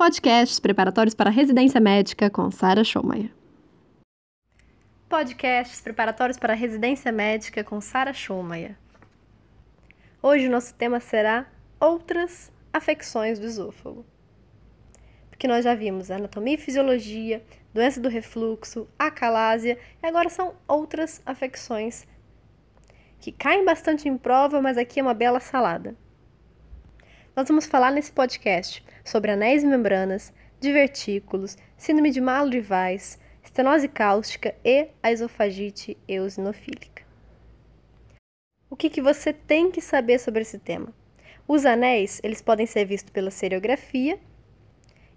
Podcasts preparatórios para residência médica com Sara Schomayer. Podcasts preparatórios para residência médica com Sara Schomayer. Hoje o nosso tema será outras afecções do esôfago. Porque nós já vimos anatomia e fisiologia, doença do refluxo, acalásia e agora são outras afecções que caem bastante em prova, mas aqui é uma bela salada. Nós vamos falar nesse podcast sobre anéis e membranas, divertículos, síndrome de Weiss, estenose cáustica e a esofagite eosinofílica. O que, que você tem que saber sobre esse tema? Os anéis, eles podem ser vistos pela seriografia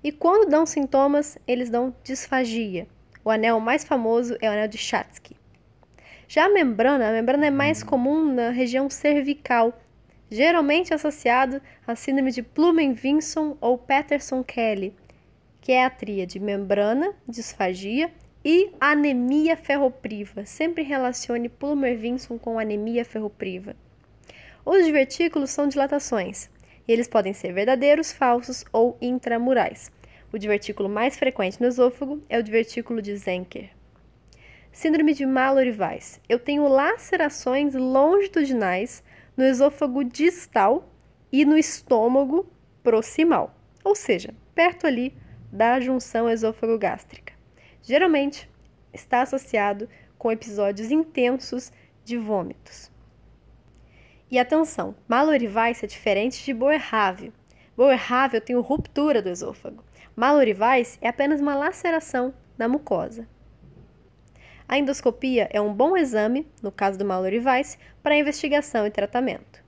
e quando dão sintomas, eles dão disfagia. O anel mais famoso é o anel de Chatsky. Já a membrana, a membrana é mais comum na região cervical, geralmente associado à síndrome de Plumen-Vinson ou Patterson-Kelly, que é a tríade membrana, disfagia e anemia ferropriva. Sempre relacione Plumer-Vinson com anemia ferropriva. Os divertículos são dilatações, e eles podem ser verdadeiros, falsos ou intramurais. O divertículo mais frequente no esôfago é o divertículo de Zenker. Síndrome de Mallory-Weiss. Eu tenho lacerações longitudinais no esôfago distal e no estômago proximal, ou seja, perto ali da junção esôfago-gástrica. Geralmente está associado com episódios intensos de vômitos. E atenção, Mallory-Weiss é diferente de. Boerhaave eu tenho ruptura do esôfago. Mallory-Weiss é apenas uma laceração na mucosa. A endoscopia é um bom exame, no caso do Mallory Weiss, para investigação e tratamento.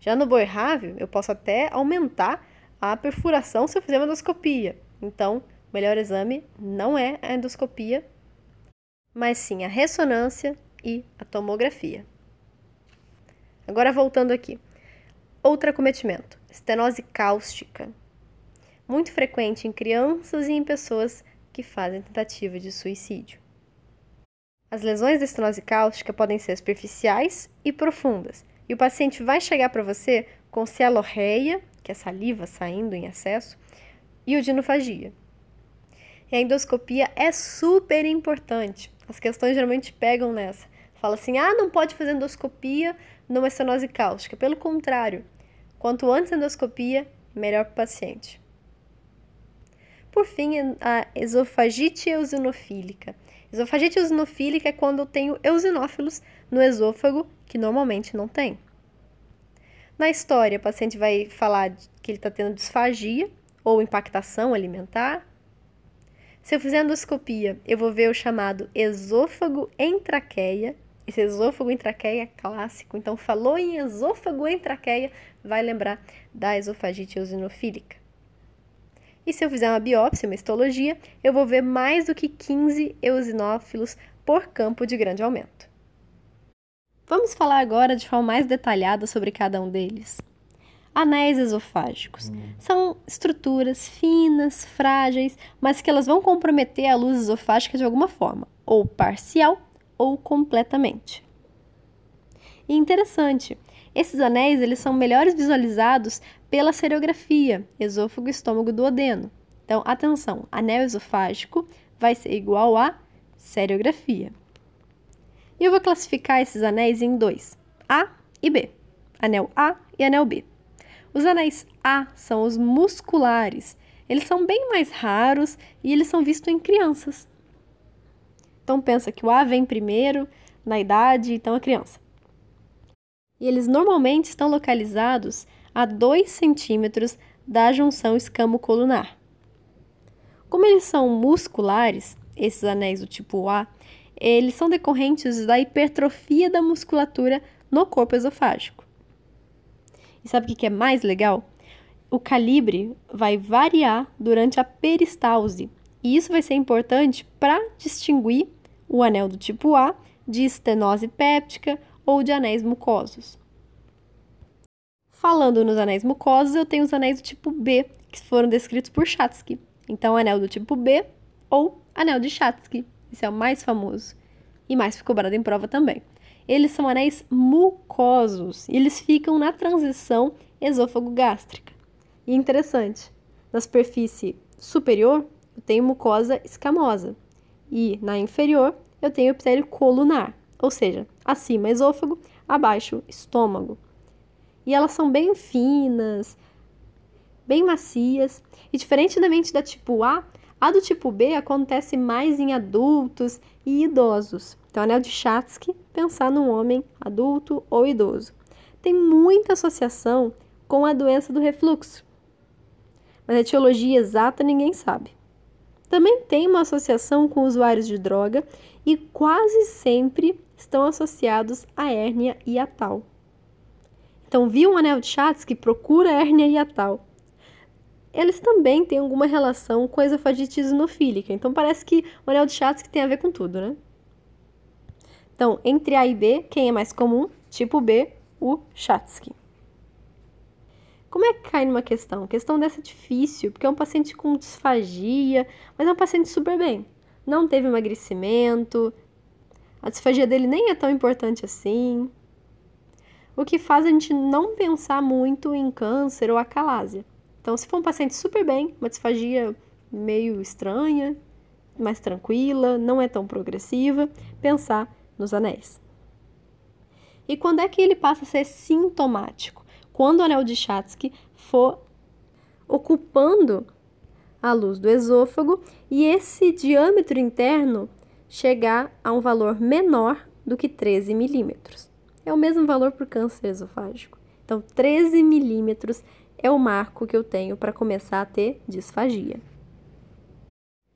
Já no Boerhaave, eu posso até aumentar a perfuração se eu fizer uma endoscopia. Então, o melhor exame não é a endoscopia, mas sim a ressonância e a tomografia. Agora voltando aqui. Outro acometimento, estenose cáustica. Muito frequente em crianças e em pessoas que fazem tentativa de suicídio. As lesões da estenose cáustica podem ser superficiais e profundas, e o paciente vai chegar para você com cialorreia, que é saliva saindo em excesso, e odinofagia. E a endoscopia é super importante. As questões geralmente pegam nessa. Fala assim: ah, não pode fazer endoscopia numa estenose cáustica. Pelo contrário, quanto antes a endoscopia, melhor para o paciente. Por fim, a esofagite eosinofílica. Esofagite eosinofílica é quando eu tenho eosinófilos no esôfago, que normalmente não tem. Na história, o paciente vai falar que ele está tendo disfagia ou impactação alimentar. Se eu fizer endoscopia, eu vou ver o chamado esôfago em traqueia. Esse esôfago em traqueia é clássico, então falou em esôfago em traqueia, vai lembrar da esofagite eosinofílica. E se eu fizer uma biópsia, uma histologia, eu vou ver mais do que 15 eosinófilos por campo de grande aumento. Vamos falar agora de forma mais detalhada sobre cada um deles. Anéis esofágicos são estruturas finas, frágeis, mas que elas vão comprometer a luz esofágica de alguma forma, ou parcial ou completamente. E interessante, esses anéis eles são melhores visualizados pela seriografia, esôfago, estômago, duodeno. Então, atenção, anel esofágico vai ser igual a seriografia. E eu vou classificar esses anéis em dois, A e B. Anel A e anel B. Os anéis A são os musculares. Eles são bem mais raros e eles são vistos em crianças. Então pensa que o A vem primeiro na idade, então a criança e eles normalmente estão localizados a 2 centímetros da junção escamo-colunar. Como eles são musculares, esses anéis do tipo A, eles são decorrentes da hipertrofia da musculatura no corpo esofágico. E sabe o que é mais legal? O calibre vai variar durante a peristalse, e isso vai ser importante para distinguir o anel do tipo A de estenose péptica ou de anéis mucosos. Falando nos anéis mucosos, eu tenho os anéis do tipo B, que foram descritos por Chatsky. Então, anel do tipo B ou anel de Chatsky. Esse é o mais famoso e mais cobrado em prova também. Eles são anéis mucosos e eles ficam na transição esôfago-gástrica. E interessante, Na superfície superior, eu tenho mucosa escamosa. E na inferior, eu tenho epitélio colunar, ou seja, acima esôfago, abaixo estômago. E elas são bem finas, bem macias. E diferente da mente da tipo A, a do tipo B acontece mais em adultos e idosos. Então, anel de Chatsky, pensar num homem adulto ou idoso. Tem muita associação com a doença do refluxo. Mas a etiologia exata ninguém sabe. Também tem uma associação com usuários de droga e quase sempre estão associados à hérnia hiatal. Então, viu um anel de Chatsky? Procura hérnia hiatal. Eles também têm alguma relação com a esofagite eosinofílica. Então, parece que o anel de Chatsky tem a ver com tudo, né? Então, entre A e B, quem é mais comum? Tipo B, o Chatsky. Como é que cai numa questão? A questão dessa é difícil, porque é um paciente com disfagia, mas é um paciente super bem. Não teve emagrecimento, a disfagia dele nem é tão importante assim. O que faz a gente não pensar muito em câncer ou acalásia. Então, se for um paciente super bem, uma disfagia meio estranha, mais tranquila, não é tão progressiva, pensar nos anéis. E quando é que ele passa a ser sintomático? quando o anel de Chatsky for ocupando a luz do esôfago e esse diâmetro interno chegar a um valor menor do que 13 milímetros. É o mesmo valor para o câncer esofágico. Então, 13 milímetros é o marco que eu tenho para começar a ter disfagia.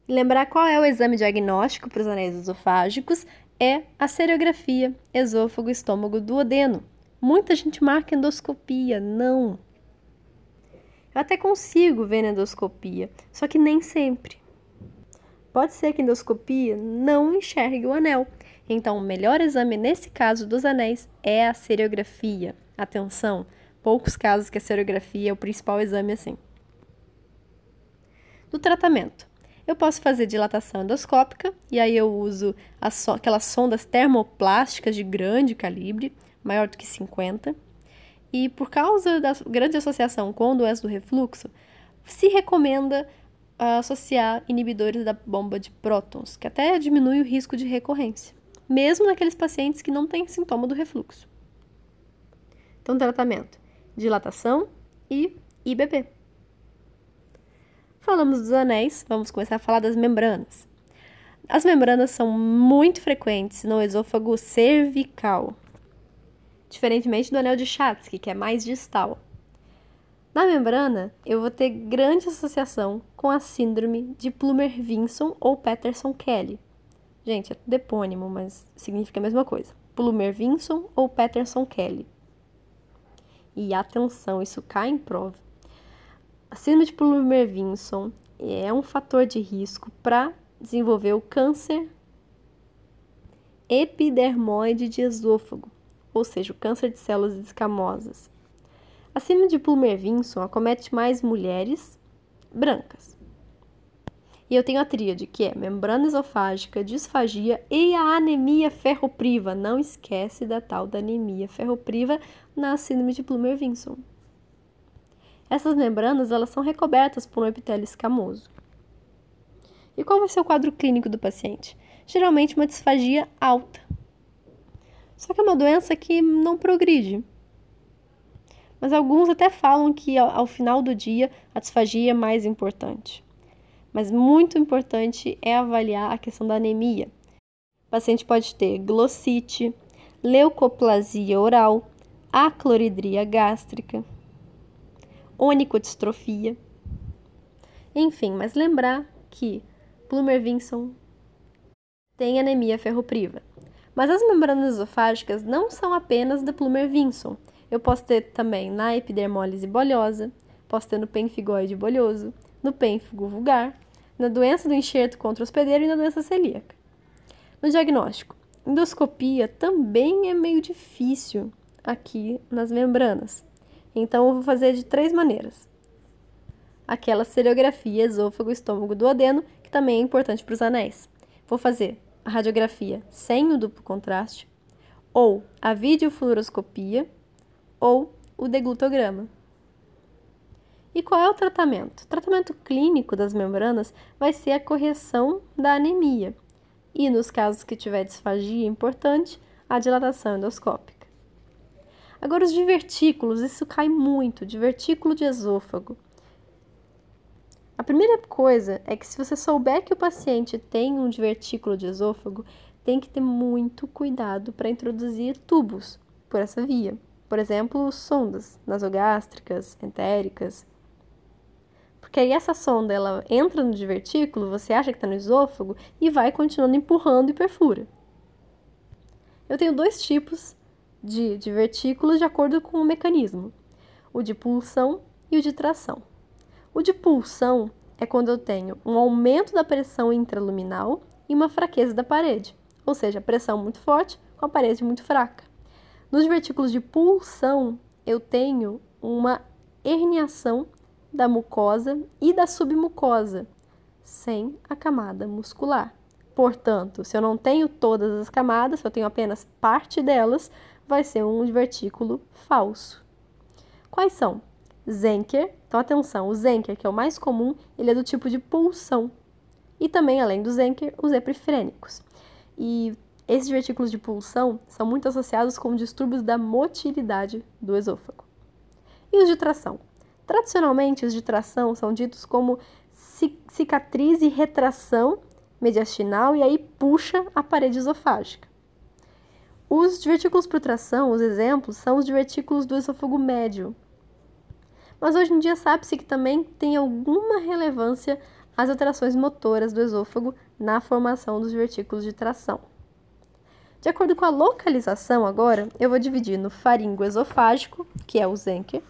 Lembrar qual é o exame diagnóstico para os anéis esofágicos é a seriografia esôfago-estômago duodeno. Muita gente marca endoscopia, não. Eu até consigo ver na endoscopia, só que nem sempre. Pode ser que a endoscopia não enxergue o anel. Então, o melhor exame nesse caso dos anéis é a seriografia. Atenção, poucos casos que a seriografia é o principal exame assim. Do tratamento. Eu posso fazer dilatação endoscópica, e aí eu uso so aquelas sondas termoplásticas de grande calibre maior do que 50. E por causa da grande associação com doença do refluxo, se recomenda associar inibidores da bomba de prótons, que até diminui o risco de recorrência, mesmo naqueles pacientes que não têm sintoma do refluxo. Então, tratamento: dilatação e IBP. Falamos dos anéis, vamos começar a falar das membranas. As membranas são muito frequentes no esôfago cervical, diferentemente do anel de Chatsky, que é mais distal. Na membrana, eu vou ter grande associação com a síndrome de Plummer-Vinson ou Patterson-Kelly. Gente, é tudo epônimo, mas significa a mesma coisa. Plummer-Vinson ou Patterson-Kelly. E atenção, isso cai em prova. A síndrome de Plummer-Vinson é um fator de risco para desenvolver o câncer epidermoide de esôfago, ou seja, o câncer de células escamosas. A síndrome de Plummer-Vinson acomete mais mulheres brancas. E eu tenho a tríade, que é membrana esofágica, disfagia e a anemia ferropriva. Não esquece da tal da anemia ferropriva na síndrome de Plummer-Vinson. Essas membranas elas são recobertas por um epitélio escamoso. E qual vai ser o quadro clínico do paciente? Geralmente uma disfagia alta, só que é uma doença que não progride. Mas alguns até falam que ao, final do dia a disfagia é mais importante. Mas muito importante é avaliar a questão da anemia. O paciente pode ter glossite, leucoplasia oral, acloridria gástrica, onicodistrofia. Enfim, mas lembrar que Plummer-Vinson tem anemia ferropriva. Mas as membranas esofágicas não são apenas da Plummer-Vinson. Eu posso ter também na epidermólise bolhosa, posso ter no pênfigoide bolhoso, no pênfigo vulgar, na doença do enxerto contra o hospedeiro e na doença celíaca. No diagnóstico, endoscopia também é meio difícil aqui nas membranas. Então eu vou fazer de três maneiras. Aquela seriografia esôfago, estômago, duodeno, que também é importante para os anéis. Vou fazer a radiografia sem o duplo contraste, ou a videofluoroscopia, ou o deglutograma. E qual é o tratamento? O tratamento clínico das membranas vai ser a correção da anemia. E nos casos que tiver disfagia importante, a dilatação endoscópica. Agora, os divertículos, isso cai muito, divertículo de esôfago. A primeira coisa é que se você souber que o paciente tem um divertículo de esôfago, tem que ter muito cuidado para introduzir tubos por essa via. Por exemplo, sondas nasogástricas, entéricas. Porque aí essa sonda ela entra no divertículo, você acha que está no esôfago e vai continuando empurrando e perfura. Eu tenho dois tipos de divertículos de acordo com o mecanismo: o de pulsão e o de tração. O de pulsão é quando eu tenho um aumento da pressão intraluminal e uma fraqueza da parede ou seja, pressão muito forte com a parede muito fraca. Nos divertículos de pulsão, eu tenho uma herniação da mucosa e da submucosa, sem a camada muscular. Portanto, se eu não tenho todas as camadas, se eu tenho apenas parte delas, vai ser um divertículo falso. Quais são? Zenker, então atenção, o Zenker, que é o mais comum, ele é do tipo de pulsão. E também, além do Zenker, os epifrênicos. E esses divertículos de pulsão são muito associados com distúrbios da motilidade do esôfago. E os de tração? Tradicionalmente, os de tração são ditos como cicatriz e retração mediastinal e aí puxa a parede esofágica. Os divertículos por tração, os exemplos, são os divertículos do esôfago médio. Mas hoje em dia sabe-se que também tem alguma relevância as alterações motoras do esôfago na formação dos vertículos de tração. De acordo com a localização, agora, eu vou dividir no faringo esofágico, que é o Zenker,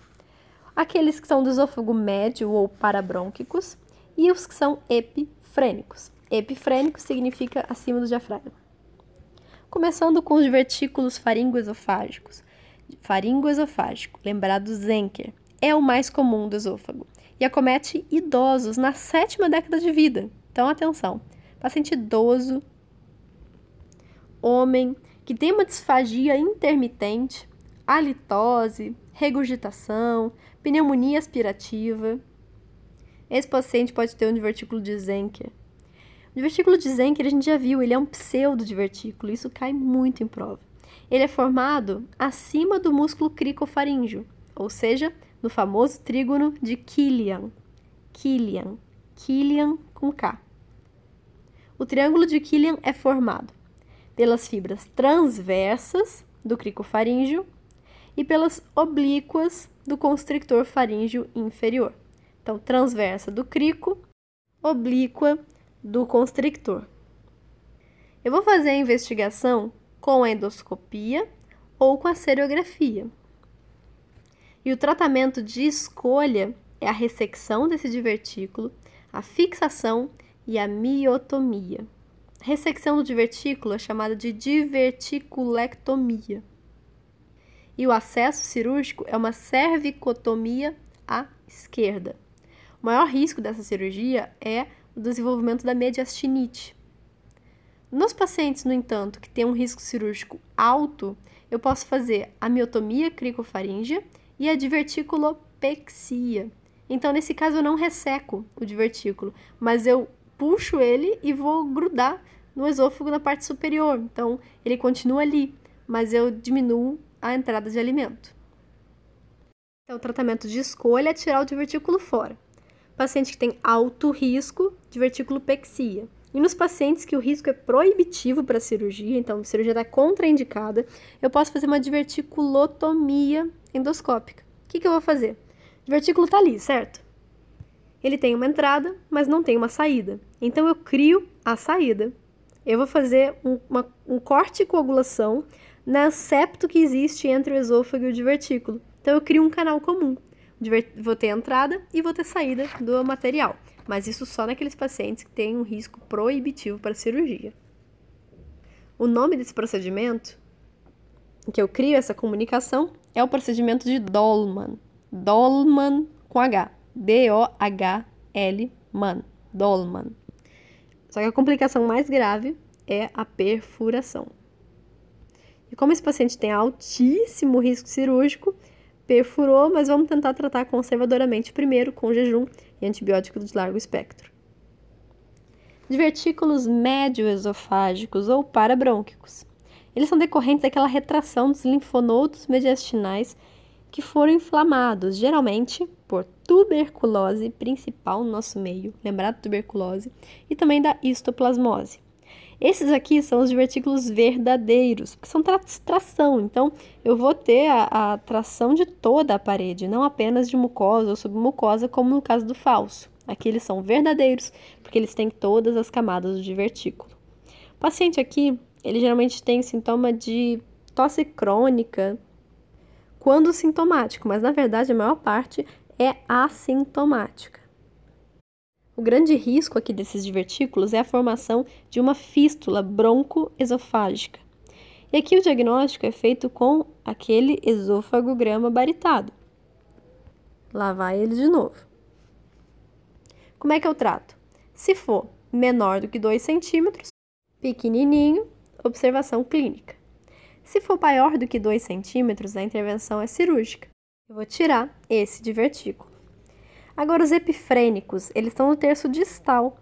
aqueles que são do esôfago médio ou parabrônquicos, e os que são epifrênicos. Epifrênico significa acima do diafragma. Começando com os vertículos faringoesofágicos. Faringoesofágico, lembrado Zenker, é o mais comum do esôfago e acomete idosos na sétima década de vida. Então, atenção: paciente idoso, homem que tem uma disfagia intermitente, halitose, regurgitação, pneumonia aspirativa. Esse paciente pode ter um divertículo de Zenker. O divertículo de Zenker a gente já viu, ele é um pseudo-divertículo, isso cai muito em prova. Ele é formado acima do músculo cricofaríngeo, ou seja, no famoso trígono de Killian. Killian. Killian com K. O triângulo de Killian é formado pelas fibras transversas do cricofaríngeo e pelas oblíquas do constrictor faríngeo inferior. Então, transversa do crico, oblíqua do constrictor. Eu vou fazer a investigação com a endoscopia ou com a seriografia. E o tratamento de escolha é a ressecção desse divertículo, a fixação e a miotomia. Ressecção do divertículo é chamada de diverticulectomia. E o acesso cirúrgico é uma cervicotomia à esquerda. O maior risco dessa cirurgia é o desenvolvimento da mediastinite. Nos pacientes, no entanto, que têm um risco cirúrgico alto, eu posso fazer a miotomia cricofaríngea e a diverticulopexia. Então, nesse caso, eu não resseco o divertículo, mas eu puxo ele e vou grudar no esôfago na parte superior. Então, ele continua ali, mas eu diminuo a entrada de alimento. Então, o tratamento de escolha é tirar o divertículo fora. Paciente que tem alto risco, diverticulopexia. E nos pacientes que o risco é proibitivo para a cirurgia, então a cirurgia está contraindicada, eu posso fazer uma diverticulotomia endoscópica. O que, que eu vou fazer? O divertículo está ali, certo? Ele tem uma entrada, mas não tem uma saída. Então eu crio a saída. Eu vou fazer um, uma, um corte e coagulação no septo que existe entre o esôfago e o divertículo. Então eu crio um canal comum. Vou ter entrada e vou ter saída do material. Mas isso só naqueles pacientes que têm um risco proibitivo para cirurgia. O nome desse procedimento, que eu crio essa comunicação, é o procedimento de Dolman. Dolman com H. D-O-H-L, man. Dolman. Só que a complicação mais grave é a perfuração. E como esse paciente tem altíssimo risco cirúrgico, perfurou, mas vamos tentar tratar conservadoramente primeiro com jejum e antibiótico de largo espectro. Divertículos médio-esofágicos ou parabrônquicos. Eles são decorrentes daquela retração dos linfonodos mediastinais que foram inflamados, geralmente tuberculose principal no nosso meio, lembrar da tuberculose, e também da histoplasmose. Esses aqui são os divertículos verdadeiros, que são tra tração, então eu vou ter a, a tração de toda a parede, não apenas de mucosa ou submucosa, como no caso do falso. Aqui eles são verdadeiros, porque eles têm todas as camadas do divertículo. O paciente aqui, ele geralmente tem sintoma de tosse crônica, quando sintomático, mas na verdade a maior parte é assintomática. O grande risco aqui desses divertículos é a formação de uma fístula broncoesofágica. E aqui o diagnóstico é feito com aquele esôfagograma baritado. Lá vai ele de novo. Como é que eu trato? Se for menor do que 2 centímetros, pequenininho, observação clínica. Se for maior do que 2 centímetros, a intervenção é cirúrgica. Eu vou tirar esse divertículo. Agora, os epifrênicos, eles estão no terço distal,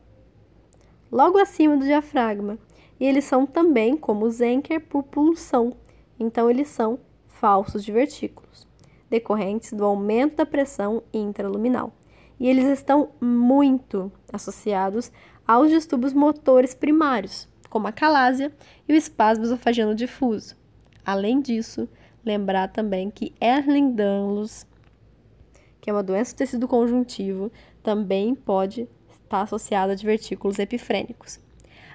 logo acima do diafragma. E eles são também, como o Zenker, por pulsão. Então, eles são falsos divertículos, decorrentes do aumento da pressão intraluminal. E eles estão muito associados aos distúrbios motores primários, como a calásia e o espasmo esofagiano difuso. Além disso, lembrar também que Erling-Danlos que é uma doença do tecido conjuntivo, também pode estar associada a divertículos epifrênicos.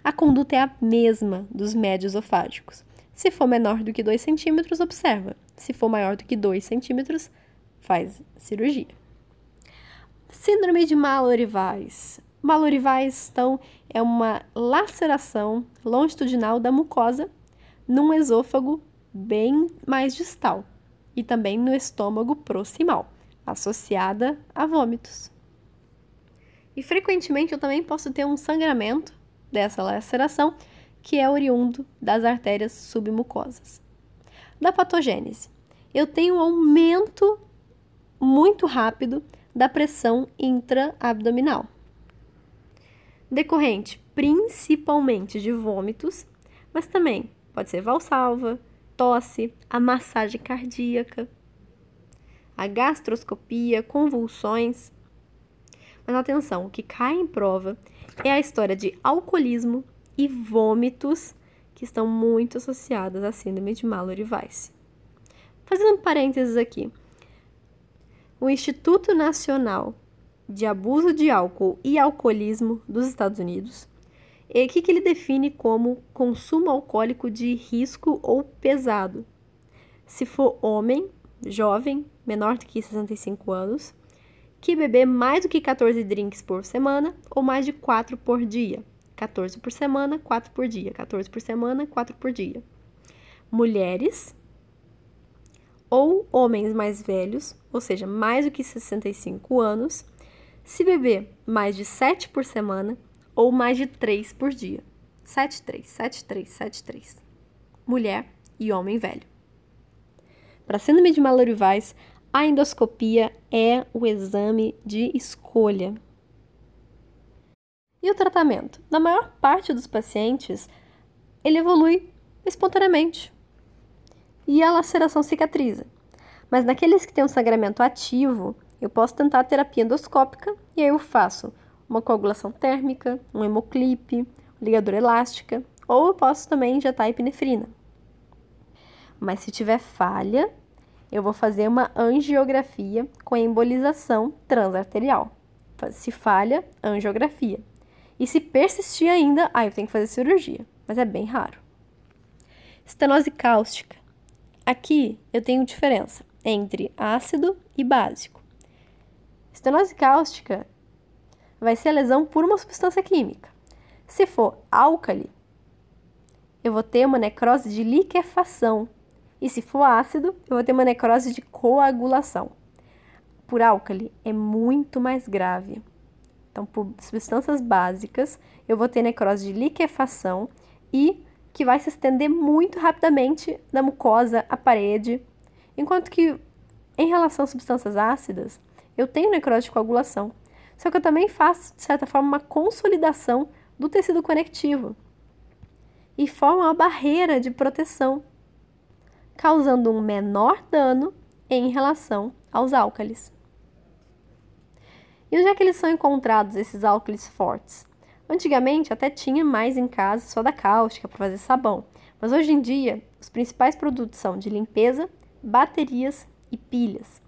A conduta é a mesma dos médios esofágicos. Se for menor do que 2 centímetros, observa. Se for maior do que 2 centímetros, faz cirurgia. Síndrome de Mallory-Weiss. Mallory-Weiss, então, é uma laceração longitudinal da mucosa num esôfago bem mais distal e também no estômago proximal associada a vômitos. E frequentemente eu também posso ter um sangramento dessa laceração que é oriundo das artérias submucosas. Da patogênese, eu tenho um aumento muito rápido da pressão intraabdominal, decorrente principalmente de vômitos, mas também pode ser valsalva, tosse, a massagem cardíaca, a gastroscopia, convulsões. Mas atenção, o que cai em prova é a história de alcoolismo e vômitos que estão muito associadas à síndrome de Mallory-Weiss. Fazendo um parênteses aqui. O Instituto Nacional de Abuso de Álcool e Alcoolismo dos Estados Unidos, o que, que ele define como consumo alcoólico de risco ou pesado? Se for homem, jovem, menor do que 65 anos, que beber mais do que 14 drinks por semana ou mais de 4 por dia. 14 por semana, 4 por dia. 14 por semana, 4 por dia. Mulheres ou homens mais velhos, ou seja, mais do que 65 anos, se beber mais de 7 por semana ou mais de 3 por dia. 7, 3, 7, 3, 7, 3. Mulher e homem velho. Para síndrome de Mallory-Weiss, a endoscopia é o exame de escolha. E o tratamento? Na maior parte dos pacientes, ele evolui espontaneamente e a laceração cicatriza. Mas naqueles que têm um sangramento ativo, eu posso tentar a terapia endoscópica e aí eu faço uma coagulação térmica, um hemoclipe, ligadura elástica, ou eu posso também injetar epinefrina. Mas se tiver falha, eu vou fazer uma angiografia com embolização transarterial. Se falha, angiografia. E se persistir ainda, aí eu tenho que fazer cirurgia, mas é bem raro. Estenose cáustica. Aqui eu tenho diferença entre ácido e básico. Estenose cáustica vai ser a lesão por uma substância química. Se for álcali, eu vou ter uma necrose de liquefação, e se for ácido, eu vou ter uma necrose de coagulação. Por álcali é muito mais grave. Então, por substâncias básicas, eu vou ter necrose de liquefação e que vai se estender muito rapidamente da mucosa à parede, enquanto que Em relação às substâncias ácidas, eu tenho necrose de coagulação, só que eu também faço, de certa forma, uma consolidação do tecido conectivo e forma uma barreira de proteção, causando um menor dano em relação aos álcalis. E onde é que eles são encontrados, esses álcalis fortes? Antigamente até tinha mais em casa soda cáustica para fazer sabão, mas hoje em dia os principais produtos são de limpeza, baterias e pilhas.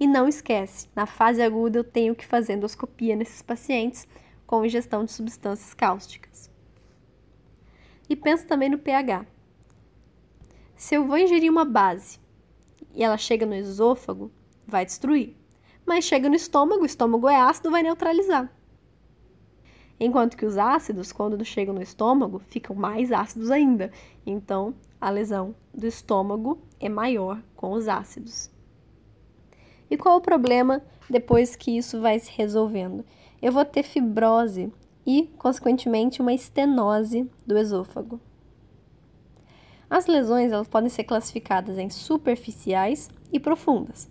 E não esquece, na fase aguda eu tenho que fazer endoscopia nesses pacientes com ingestão de substâncias cáusticas. E pensa também no pH. Se eu vou ingerir uma base e ela chega no esôfago, vai destruir. Mas chega no estômago, o estômago é ácido, vai neutralizar. Enquanto que os ácidos, quando chegam no estômago, ficam mais ácidos ainda. Então, a lesão do estômago é maior com os ácidos. E qual o problema depois que isso vai se resolvendo? Eu vou ter fibrose e, consequentemente, uma estenose do esôfago. As lesões elas podem ser classificadas em superficiais e profundas.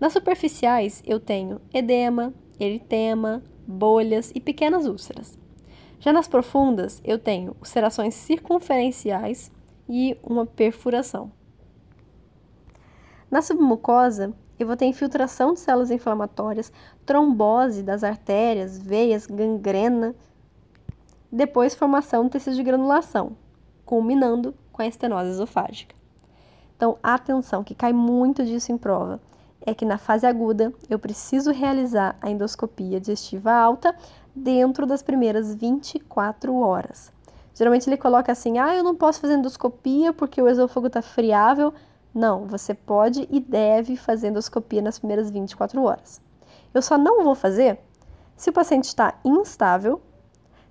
Nas superficiais, eu tenho edema, eritema, bolhas e pequenas úlceras. Já nas profundas, eu tenho ulcerações circunferenciais e uma perfuração. Na submucosa, eu vou ter infiltração de células inflamatórias, trombose das artérias, veias, gangrena, depois formação do tecido de granulação, culminando com a estenose esofágica. Então, atenção, que cai muito disso em prova, é que na fase aguda eu preciso realizar a endoscopia digestiva alta dentro das primeiras 24 horas. Geralmente ele coloca assim: ah, eu não posso fazer endoscopia porque o esôfago está friável. Não, você pode e deve fazer endoscopia nas primeiras 24 horas. Eu só não vou fazer se o paciente está instável,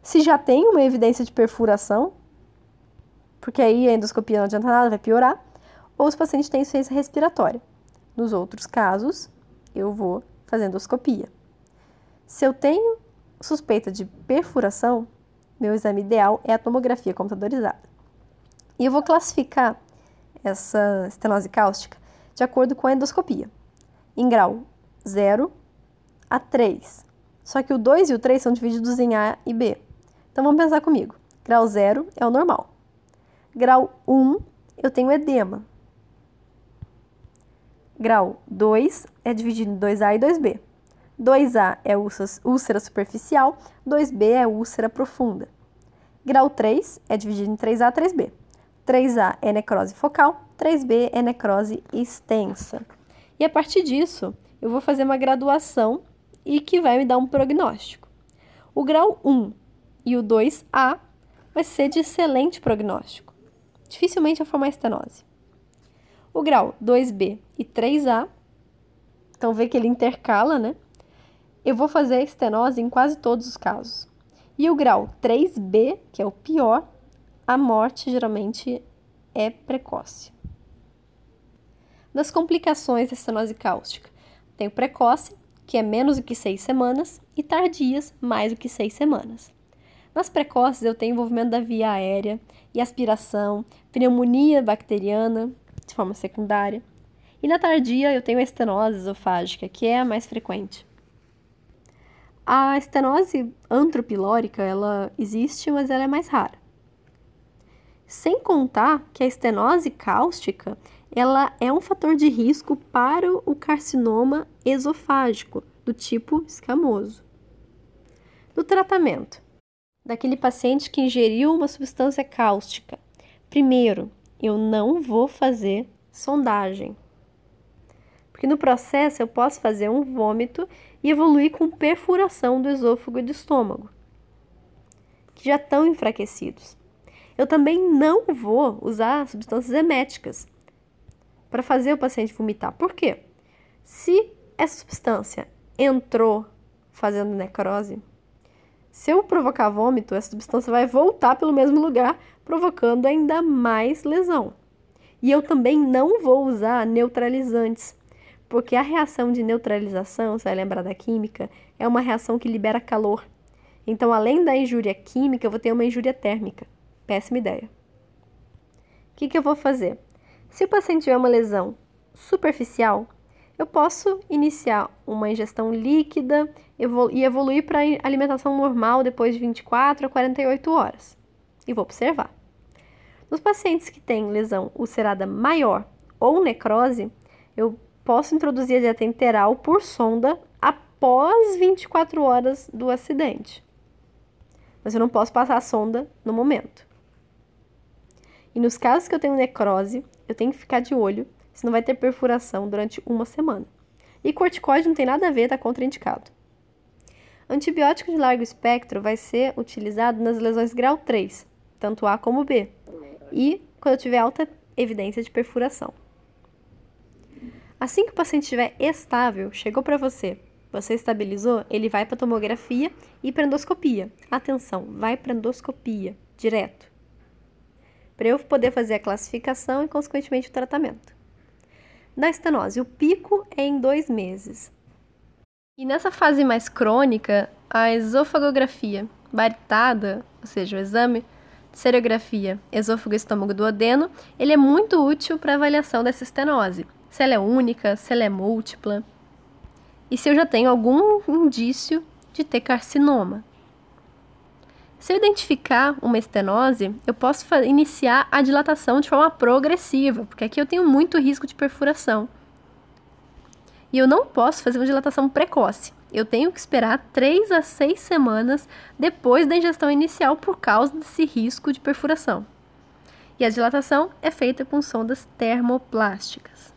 se já tem uma evidência de perfuração, porque aí a endoscopia não adianta nada, vai piorar, ou se o paciente tem insuficiência respiratória. Nos outros casos, eu vou fazer endoscopia. Se eu tenho suspeita de perfuração, meu exame ideal é a tomografia computadorizada. E eu vou classificar essa estenose cáustica de acordo com a endoscopia, em grau 0 a 3. Só que o 2 e o 3 são divididos em A e B. Então vamos pensar comigo. Grau 0 é o normal. Grau 1, eu tenho edema. Grau 2 é dividido em 2A e 2B. 2A é úlcera superficial, 2B é úlcera profunda. Grau 3 é dividido em 3A e 3B. 3A é necrose focal, 3B é necrose extensa. E a partir disso, eu vou fazer uma graduação e que vai me dar um prognóstico. O grau 1 e o 2A vai ser de excelente prognóstico. Dificilmente vai formar estenose. O grau 2B e 3A, então vê que ele intercala, né? Eu vou fazer estenose em quase todos os casos. E o grau 3B, que é o pior, a morte geralmente é precoce. Das complicações da estenose cáustica, tem o precoce, que é menos do que seis semanas, e tardias, mais do que seis semanas. Nas precoces, eu tenho envolvimento da via aérea e aspiração, pneumonia bacteriana, de forma secundária. E na tardia, eu tenho a estenose esofágica, que é a mais frequente. A estenose antropilórica, ela existe, mas ela é mais rara. Sem contar que a estenose cáustica, ela é um fator de risco para o carcinoma esofágico, do tipo escamoso. Do tratamento daquele paciente que ingeriu uma substância cáustica. Primeiro, eu não vou fazer sondagem. Porque no processo eu posso fazer um vômito e evoluir com perfuração do esôfago e do estômago, que já estão enfraquecidos. Eu também não vou usar substâncias eméticas para fazer o paciente vomitar. Por quê? Se essa substância entrou fazendo necrose, se eu provocar vômito, essa substância vai voltar pelo mesmo lugar, provocando ainda mais lesão. E eu também não vou usar neutralizantes, porque a reação de neutralização, você vai lembrar da química, é uma reação que libera calor. Então, além da injúria química, eu vou ter uma injúria térmica. Péssima ideia. O que, que eu vou fazer? Se o paciente tiver uma lesão superficial, eu posso iniciar uma ingestão líquida e evoluir para alimentação normal depois de 24 a 48 horas. E vou observar. Nos pacientes que têm lesão ulcerada maior ou necrose, eu posso introduzir a dieta enteral por sonda após 24 horas do acidente. Mas eu não posso passar a sonda no momento. E nos casos que eu tenho necrose, eu tenho que ficar de olho se não vai ter perfuração durante uma semana. E corticoide não tem nada a ver, está contraindicado. Antibiótico de largo espectro vai ser utilizado nas lesões grau 3, tanto A como B, e quando eu tiver alta evidência de perfuração. Assim que o paciente estiver estável, chegou para você, você estabilizou, ele vai para tomografia e para endoscopia. Atenção, vai para endoscopia, direto. Para eu poder fazer a classificação e, consequentemente, o tratamento. Da estenose, o pico é em dois meses. E nessa fase mais crônica, a esofagografia baritada, ou seja, o exame de serografia esôfago-estômago do odeno, ele é muito útil para avaliação dessa estenose. Se ela é única, se ela é múltipla. E se eu já tenho algum indício de ter carcinoma. Se eu identificar uma estenose, eu posso iniciar a dilatação de forma progressiva, porque aqui eu tenho muito risco de perfuração. E eu não posso fazer uma dilatação precoce. Eu tenho que esperar 3 a 6 semanas depois da ingestão inicial por causa desse risco de perfuração. E a dilatação é feita com sondas termoplásticas.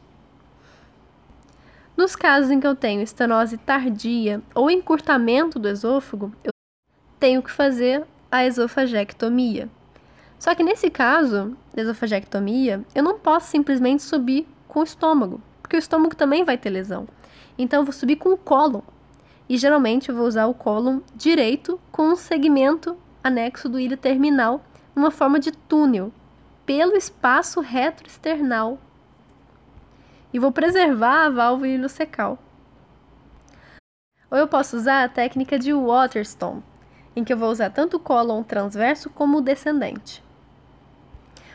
Nos casos em que eu tenho estenose tardia ou encurtamento do esôfago, eu tenho que fazer a esofagectomia. Só que nesse caso, esofagectomia, eu não posso simplesmente subir com o estômago, porque o estômago também vai ter lesão. Então eu vou subir com o cólon. E geralmente eu vou usar o cólon direito com um segmento anexo do ilho terminal, uma forma de túnel, pelo espaço retroesternal. E vou preservar a válvula ileocecal. Ou eu posso usar a técnica de Waterstone, em que eu vou usar tanto o cólon transverso como o descendente.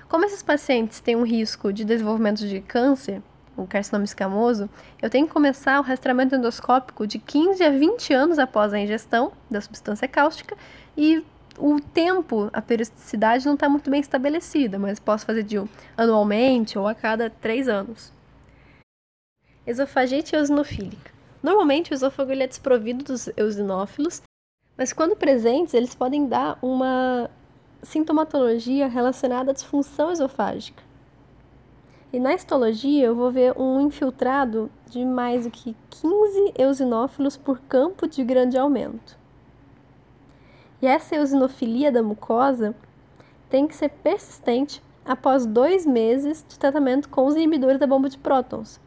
Como esses pacientes têm um risco de desenvolvimento de câncer, o carcinoma escamoso, eu tenho que começar o rastreamento endoscópico de 15 a 20 anos após a ingestão da substância cáustica e o tempo, a periodicidade não está muito bem estabelecida, mas posso fazer de anualmente ou a cada 3 anos. Esofagite eosinofílica. Normalmente o esôfago ele é desprovido dos eosinófilos mas quando presentes, eles podem dar uma sintomatologia relacionada à disfunção esofágica. E na histologia eu vou ver um infiltrado de mais do que 15 eosinófilos por campo de grande aumento. E essa eosinofilia da mucosa tem que ser persistente após dois meses de tratamento com os inibidores da bomba de prótons.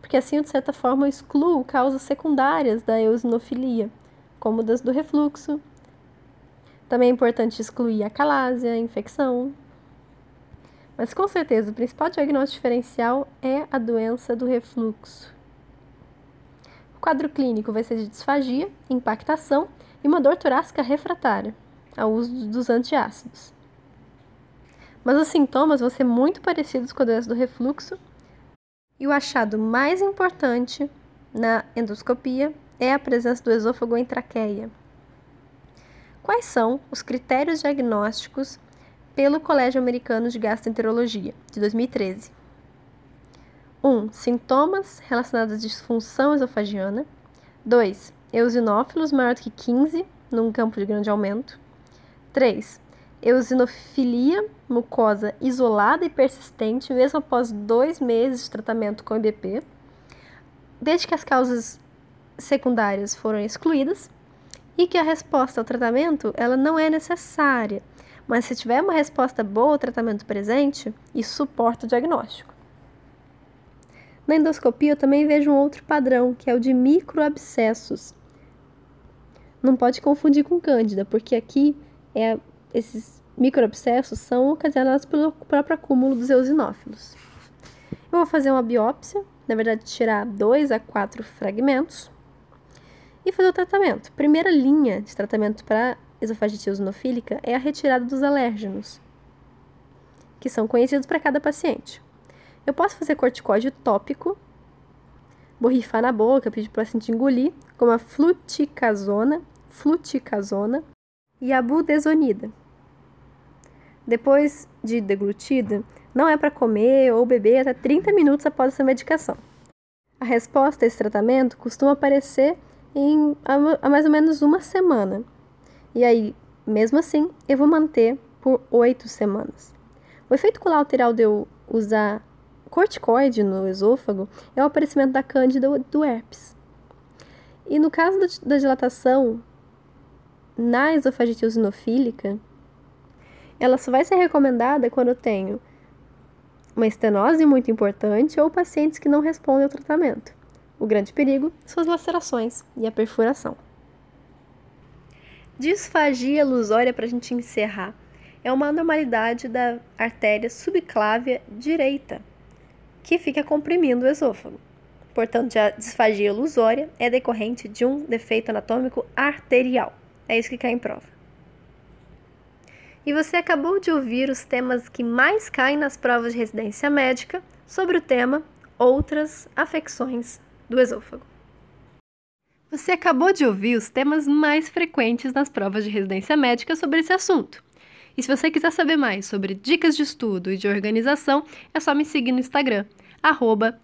Porque assim, de certa forma, eu excluo causas secundárias da eosinofilia, como das do refluxo. Também é importante excluir a calásia, a infecção. Mas com certeza o principal diagnóstico diferencial é a doença do refluxo. O quadro clínico vai ser de disfagia, impactação e uma dor torácica refratária ao uso dos antiácidos. Mas os sintomas vão ser muito parecidos com a doença do refluxo. E o achado mais importante na endoscopia é a presença do esôfago em traqueia. Quais são os critérios diagnósticos pelo Colégio Americano de Gastroenterologia, de 2013? 1. Um, sintomas relacionados à disfunção esofagiana. 2. Eosinófilos maior do que 15, num campo de grande aumento. 3. Eosinofilia mucosa isolada e persistente, mesmo após dois meses de tratamento com IBP. Desde que as causas secundárias foram excluídas e que a resposta ao tratamento ela não é necessária, mas se tiver uma resposta boa ao tratamento presente, isso suporta o diagnóstico. Na endoscopia eu também vejo um outro padrão, que é o de microabscessos. Não pode confundir com cândida, porque aqui é, esses microabscessos são ocasionados pelo próprio acúmulo dos eosinófilos. Eu vou fazer uma biópsia, na verdade tirar dois a quatro fragmentos e fazer o tratamento. Primeira linha de tratamento para esofagite eosinofílica é a retirada dos alérgenos, que são conhecidos para cada paciente. Eu posso fazer corticóide tópico, borrifar na boca, pedir para o paciente engolir, como a fluticasona, fluticasona e a budesonida. Depois de deglutida, não é para comer ou beber até 30 minutos após essa medicação. A resposta a esse tratamento costuma aparecer em a mais ou menos uma semana. E aí, mesmo assim, eu vou manter por oito semanas. O efeito colateral de eu usar corticoide no esôfago é o aparecimento da cândida do herpes. E no caso da dilatação na esofagite eosinofílica, ela só vai ser recomendada quando eu tenho uma estenose muito importante ou pacientes que não respondem ao tratamento. O grande perigo são as lacerações e a perfuração. Disfagia lusória, para a gente encerrar, é uma anormalidade da artéria subclávia direita, que fica comprimindo o esôfago. Portanto, a disfagia lusória é decorrente de um defeito anatômico arterial. É isso que cai em prova. E você acabou de ouvir os temas que mais caem nas provas de residência médica sobre o tema Outras afecções do esôfago. Você acabou de ouvir os temas mais frequentes nas provas de residência médica sobre esse assunto. E se você quiser saber mais sobre dicas de estudo e de organização, é só me seguir no Instagram, arroba.